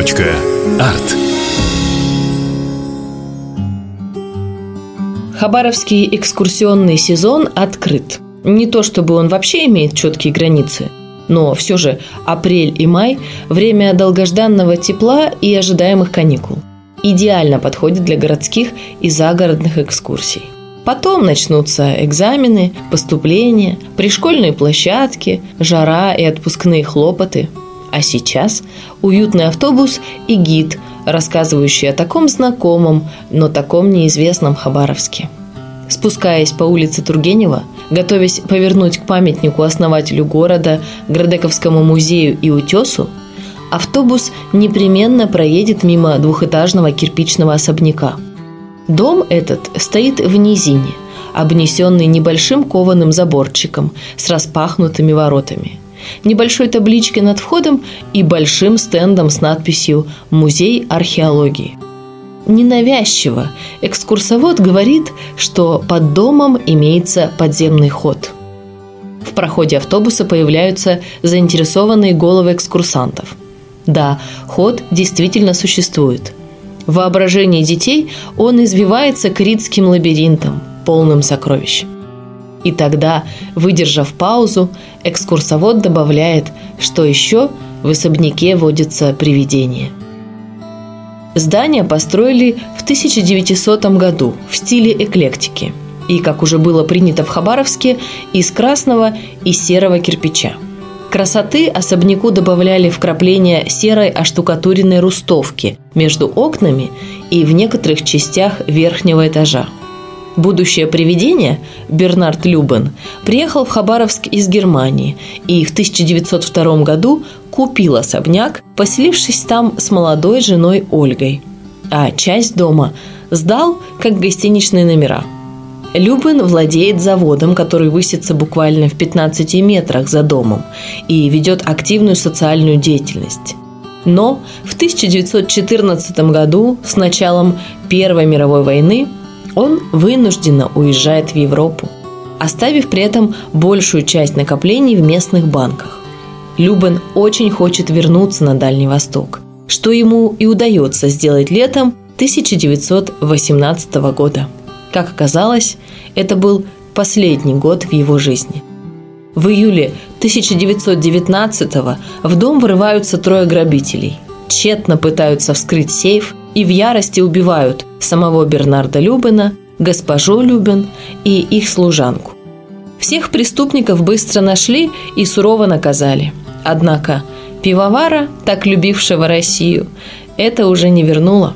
Арт. Хабаровский экскурсионный сезон открыт. Не то чтобы он вообще имеет четкие границы, но все же апрель и май – время долгожданного тепла и ожидаемых каникул. Идеально подходит для городских и загородных экскурсий. Потом начнутся экзамены, поступления, пришкольные площадки, жара и отпускные хлопоты. А сейчас уютный автобус и гид, рассказывающий о таком знакомом, но таком неизвестном Хабаровске. Спускаясь по улице Тургенева, готовясь повернуть к памятнику основателю города, Градековскому музею и утесу, автобус непременно проедет мимо двухэтажного кирпичного особняка – Дом этот стоит в низине, обнесенный небольшим кованым заборчиком с распахнутыми воротами, небольшой табличкой над входом и большим стендом с надписью «Музей археологии». Ненавязчиво экскурсовод говорит, что под домом имеется подземный ход. В проходе автобуса появляются заинтересованные головы экскурсантов. Да, ход действительно существует – в воображении детей он извивается критским лабиринтом, полным сокровищ. И тогда, выдержав паузу, экскурсовод добавляет, что еще в особняке водится привидение. Здание построили в 1900 году в стиле эклектики и, как уже было принято в Хабаровске, из красного и серого кирпича – Красоты особняку добавляли вкрапления серой оштукатуренной рустовки между окнами и в некоторых частях верхнего этажа. Будущее привидение, Бернард Любен, приехал в Хабаровск из Германии и в 1902 году купил особняк, поселившись там с молодой женой Ольгой. А часть дома сдал как гостиничные номера – Любин владеет заводом, который высится буквально в 15 метрах за домом и ведет активную социальную деятельность. Но в 1914 году, с началом Первой мировой войны, он вынужденно уезжает в Европу, оставив при этом большую часть накоплений в местных банках. Любен очень хочет вернуться на Дальний Восток, что ему и удается сделать летом 1918 года. Как оказалось, это был последний год в его жизни. В июле 1919-го в дом врываются трое грабителей. Тщетно пытаются вскрыть сейф и в ярости убивают самого Бернарда Любена, госпожу Любен и их служанку. Всех преступников быстро нашли и сурово наказали. Однако пивовара, так любившего Россию, это уже не вернуло.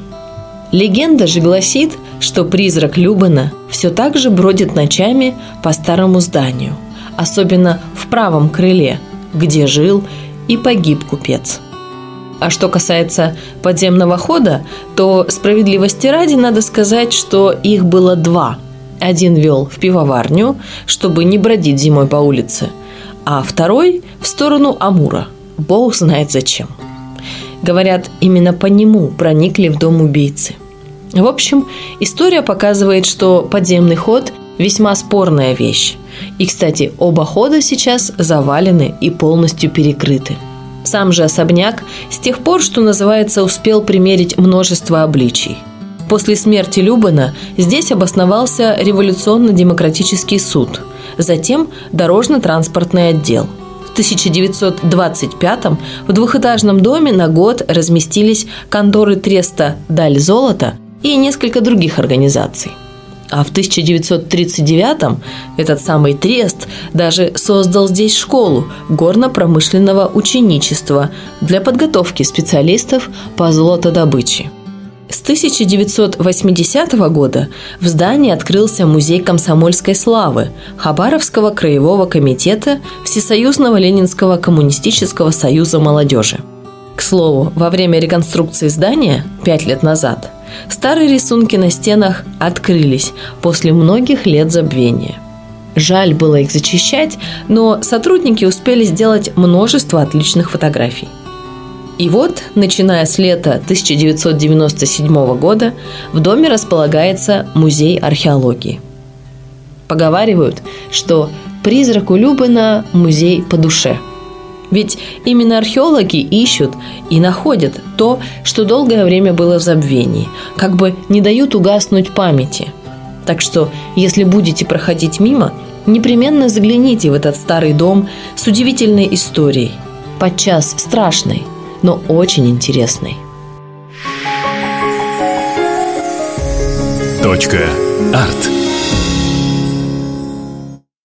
Легенда же гласит, что призрак Любана все так же бродит ночами по старому зданию, особенно в правом крыле, где жил и погиб купец. А что касается подземного хода, то справедливости ради надо сказать, что их было два. Один вел в пивоварню, чтобы не бродить зимой по улице, а второй в сторону Амура. Бог знает зачем. Говорят, именно по нему проникли в дом убийцы – в общем, история показывает, что подземный ход – весьма спорная вещь. И, кстати, оба хода сейчас завалены и полностью перекрыты. Сам же особняк с тех пор, что называется, успел примерить множество обличий. После смерти Любана здесь обосновался революционно-демократический суд, затем дорожно-транспортный отдел – в 1925 в двухэтажном доме на год разместились конторы Треста «Даль золота» и несколько других организаций. А в 1939-м этот самый Трест даже создал здесь школу горно-промышленного ученичества для подготовки специалистов по золотодобыче. С 1980 года в здании открылся музей комсомольской славы Хабаровского краевого комитета Всесоюзного Ленинского коммунистического союза молодежи. К слову, во время реконструкции здания пять лет назад Старые рисунки на стенах открылись после многих лет забвения. Жаль было их зачищать, но сотрудники успели сделать множество отличных фотографий. И вот, начиная с лета 1997 года, в доме располагается музей археологии. Поговаривают, что призраку Любина музей по душе. Ведь именно археологи ищут и находят то, что долгое время было в забвении, как бы не дают угаснуть памяти. Так что, если будете проходить мимо, непременно загляните в этот старый дом с удивительной историей, подчас страшной, но очень интересной. Точка. Арт.